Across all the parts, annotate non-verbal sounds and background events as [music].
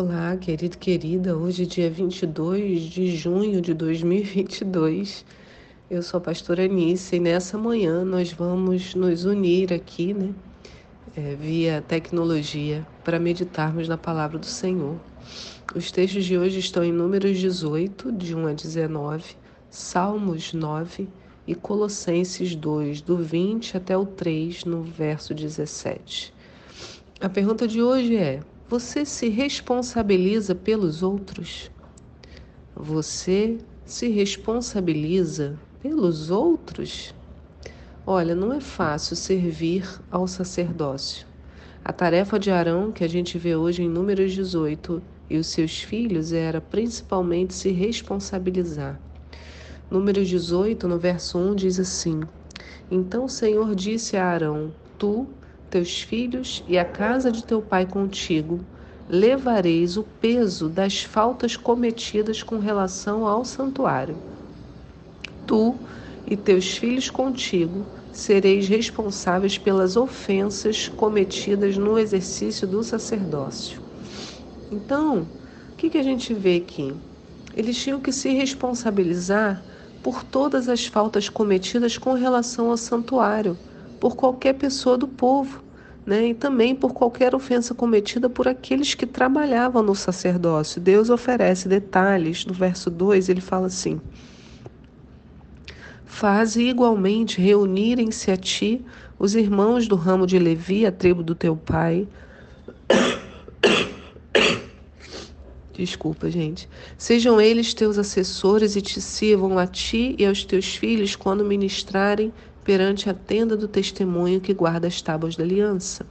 Olá, querido querida. Hoje, dia 22 de junho de 2022. Eu sou a pastora Anice e nessa manhã nós vamos nos unir aqui, né, é, via tecnologia, para meditarmos na palavra do Senhor. Os textos de hoje estão em Números 18, de 1 a 19, Salmos 9 e Colossenses 2, do 20 até o 3, no verso 17. A pergunta de hoje é: você se responsabiliza pelos outros? Você se responsabiliza pelos outros? Olha, não é fácil servir ao sacerdócio. A tarefa de Arão, que a gente vê hoje em Números 18, e os seus filhos era principalmente se responsabilizar. Números 18, no verso 1, diz assim: Então o Senhor disse a Arão: Tu teus filhos e a casa de teu pai contigo, levareis o peso das faltas cometidas com relação ao santuário. Tu e teus filhos contigo sereis responsáveis pelas ofensas cometidas no exercício do sacerdócio. Então, o que, que a gente vê aqui? Eles tinham que se responsabilizar por todas as faltas cometidas com relação ao santuário por qualquer pessoa do povo, né? e também por qualquer ofensa cometida por aqueles que trabalhavam no sacerdócio. Deus oferece detalhes. No verso 2 ele fala assim: Faze igualmente reunirem-se a ti os irmãos do ramo de Levi, a tribo do teu pai. [coughs] Desculpa, gente. Sejam eles teus assessores e te sirvam a ti e aos teus filhos quando ministrarem perante a tenda do testemunho que guarda as tábuas da aliança.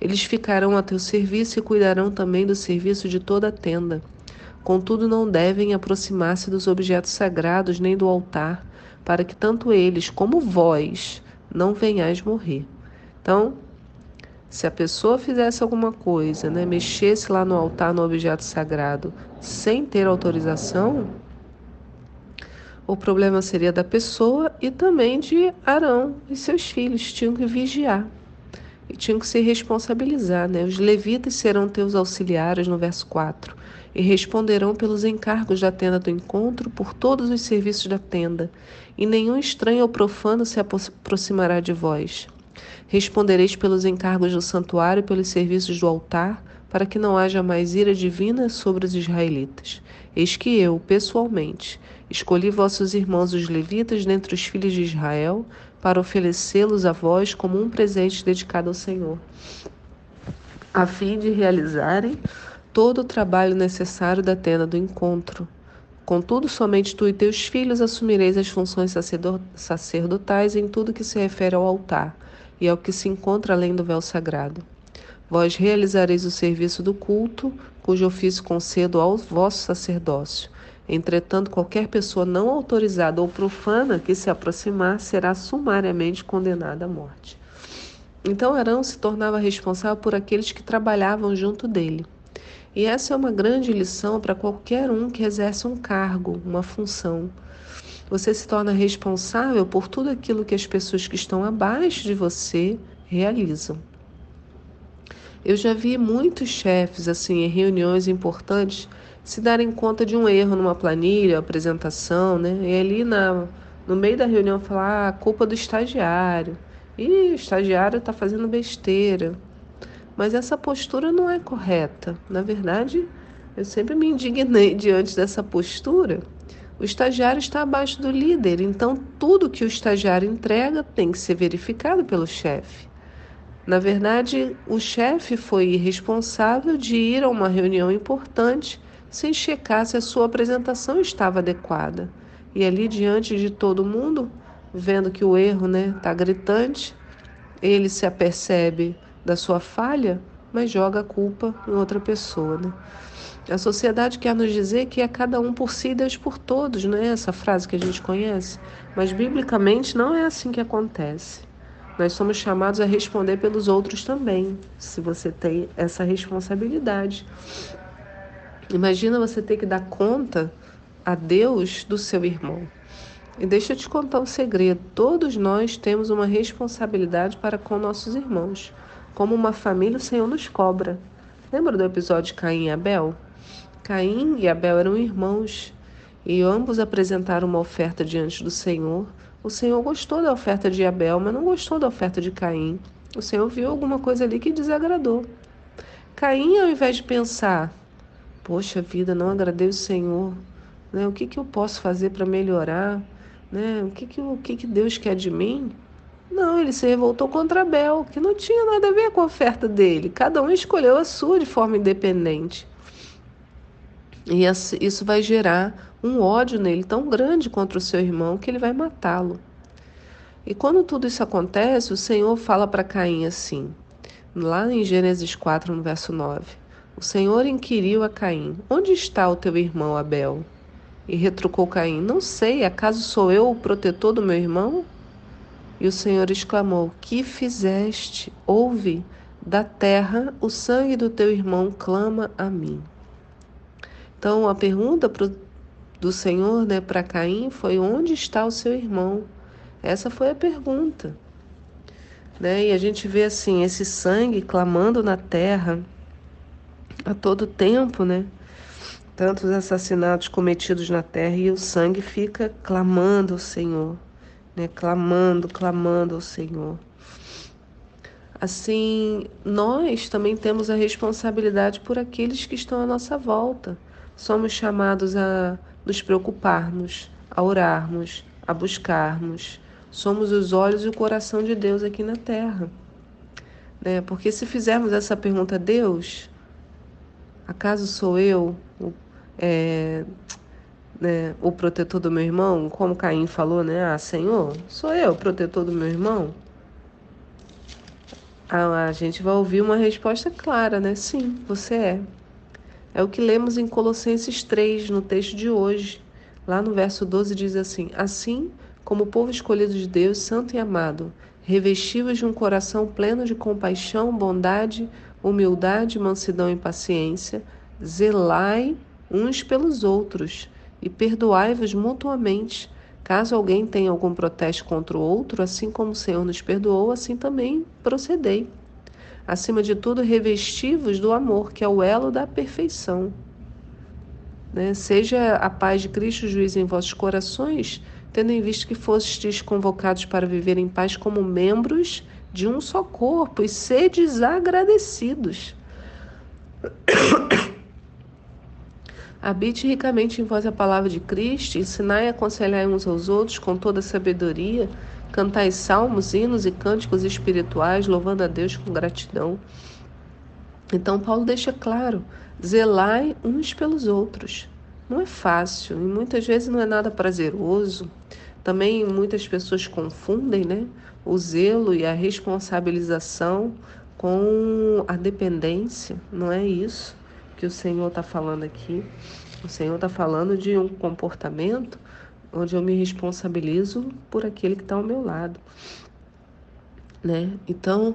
Eles ficarão a teu serviço e cuidarão também do serviço de toda a tenda. Contudo, não devem aproximar-se dos objetos sagrados nem do altar, para que tanto eles como vós não venhais morrer. Então, se a pessoa fizesse alguma coisa, né, mexesse lá no altar, no objeto sagrado, sem ter autorização, o problema seria da pessoa e também de Arão e seus filhos. Tinham que vigiar e tinham que se responsabilizar. Né? Os levitas serão teus auxiliares, no verso 4, e responderão pelos encargos da tenda do encontro, por todos os serviços da tenda, e nenhum estranho ou profano se aproximará de vós. Respondereis pelos encargos do santuário e pelos serviços do altar, para que não haja mais ira divina sobre os israelitas. Eis que eu, pessoalmente, escolhi vossos irmãos os levitas dentre os filhos de Israel, para oferecê-los a vós como um presente dedicado ao Senhor, a fim de realizarem todo o trabalho necessário da tenda do encontro. Contudo, somente tu e teus filhos assumireis as funções sacerdotais em tudo que se refere ao altar e ao que se encontra além do véu sagrado. Vós realizareis o serviço do culto, cujo ofício concedo ao vosso sacerdócio. Entretanto, qualquer pessoa não autorizada ou profana que se aproximar será sumariamente condenada à morte. Então Arão se tornava responsável por aqueles que trabalhavam junto dele. E essa é uma grande lição para qualquer um que exerce um cargo, uma função. Você se torna responsável por tudo aquilo que as pessoas que estão abaixo de você realizam. Eu já vi muitos chefes, assim, em reuniões importantes, se darem conta de um erro numa planilha, apresentação, né? E ali na, no meio da reunião falar ah, culpa do estagiário. E o estagiário está fazendo besteira. Mas essa postura não é correta. Na verdade, eu sempre me indignei [laughs] diante dessa postura. O estagiário está abaixo do líder, então tudo que o estagiário entrega tem que ser verificado pelo chefe. Na verdade, o chefe foi irresponsável de ir a uma reunião importante sem checar se a sua apresentação estava adequada. E ali diante de todo mundo, vendo que o erro está né, tá gritante, ele se apercebe da sua falha, mas joga a culpa em outra pessoa. Né? A sociedade quer nos dizer que é cada um por si, Deus por todos, não é essa frase que a gente conhece? Mas biblicamente não é assim que acontece. Nós somos chamados a responder pelos outros também, se você tem essa responsabilidade. Imagina você ter que dar conta a Deus do seu irmão. E deixa eu te contar um segredo: todos nós temos uma responsabilidade para com nossos irmãos. Como uma família, o Senhor nos cobra. Lembra do episódio de Caim e Abel? Caim e Abel eram irmãos e ambos apresentaram uma oferta diante do Senhor. O Senhor gostou da oferta de Abel, mas não gostou da oferta de Caim. O Senhor viu alguma coisa ali que desagradou. Caim, ao invés de pensar, poxa vida, não agradei o Senhor, né? o que, que eu posso fazer para melhorar? Né? O, que, que, o que, que Deus quer de mim? Não, ele se revoltou contra Abel, que não tinha nada a ver com a oferta dele. Cada um escolheu a sua de forma independente. E isso vai gerar um ódio nele tão grande contra o seu irmão que ele vai matá-lo. E quando tudo isso acontece, o Senhor fala para Caim assim, lá em Gênesis 4, no verso 9: O Senhor inquiriu a Caim: Onde está o teu irmão Abel? E retrucou Caim: Não sei, acaso sou eu o protetor do meu irmão? E o Senhor exclamou: Que fizeste? Ouve, da terra o sangue do teu irmão clama a mim. Então a pergunta do Senhor né, para Caim foi: Onde está o seu irmão? Essa foi a pergunta. Né? E a gente vê assim esse sangue clamando na terra a todo tempo, né? Tantos assassinatos cometidos na terra e o sangue fica clamando ao Senhor né, clamando, clamando ao Senhor. Assim, nós também temos a responsabilidade por aqueles que estão à nossa volta. Somos chamados a nos preocuparmos, a orarmos, a buscarmos. Somos os olhos e o coração de Deus aqui na terra. Né? Porque se fizermos essa pergunta a Deus, acaso sou eu é, né, o protetor do meu irmão, como Caim falou, né? Ah, Senhor, sou eu o protetor do meu irmão? Ah, a gente vai ouvir uma resposta clara, né? Sim, você é. É o que lemos em Colossenses 3, no texto de hoje. Lá no verso 12 diz assim: Assim como o povo escolhido de Deus, santo e amado, revestivos de um coração pleno de compaixão, bondade, humildade, mansidão e paciência, zelai uns pelos outros e perdoai-vos mutuamente. Caso alguém tenha algum protesto contra o outro, assim como o Senhor nos perdoou, assim também procedei. Acima de tudo, revesti-vos do amor, que é o elo da perfeição. Né? Seja a paz de Cristo juiz em vossos corações, tendo em vista que fostes convocados para viver em paz como membros de um só corpo, e sedes agradecidos. [coughs] Habite ricamente em vós a palavra de Cristo, ensinai e aconselhai uns aos outros com toda sabedoria, cantai salmos, hinos e cânticos espirituais, louvando a Deus com gratidão. Então, Paulo deixa claro: zelai uns pelos outros. Não é fácil e muitas vezes não é nada prazeroso. Também muitas pessoas confundem né, o zelo e a responsabilização com a dependência. Não é isso que o Senhor está falando aqui. O Senhor está falando de um comportamento onde eu me responsabilizo por aquele que está ao meu lado, né? Então,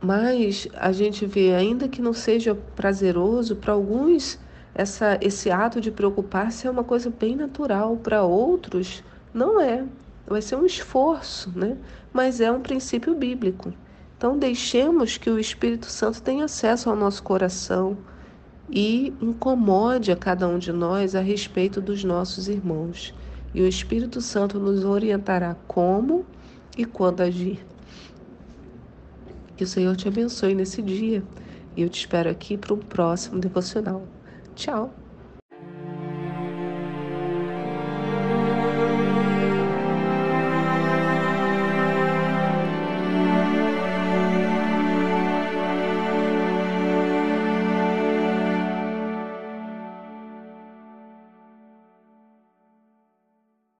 mas a gente vê, ainda que não seja prazeroso para alguns, essa, esse ato de preocupar-se é uma coisa bem natural. Para outros, não é. Vai ser um esforço, né? Mas é um princípio bíblico. Então, deixemos que o Espírito Santo tenha acesso ao nosso coração e incomode a cada um de nós a respeito dos nossos irmãos. E o Espírito Santo nos orientará como e quando agir. Que o Senhor te abençoe nesse dia. E eu te espero aqui para o próximo devocional. Tchau!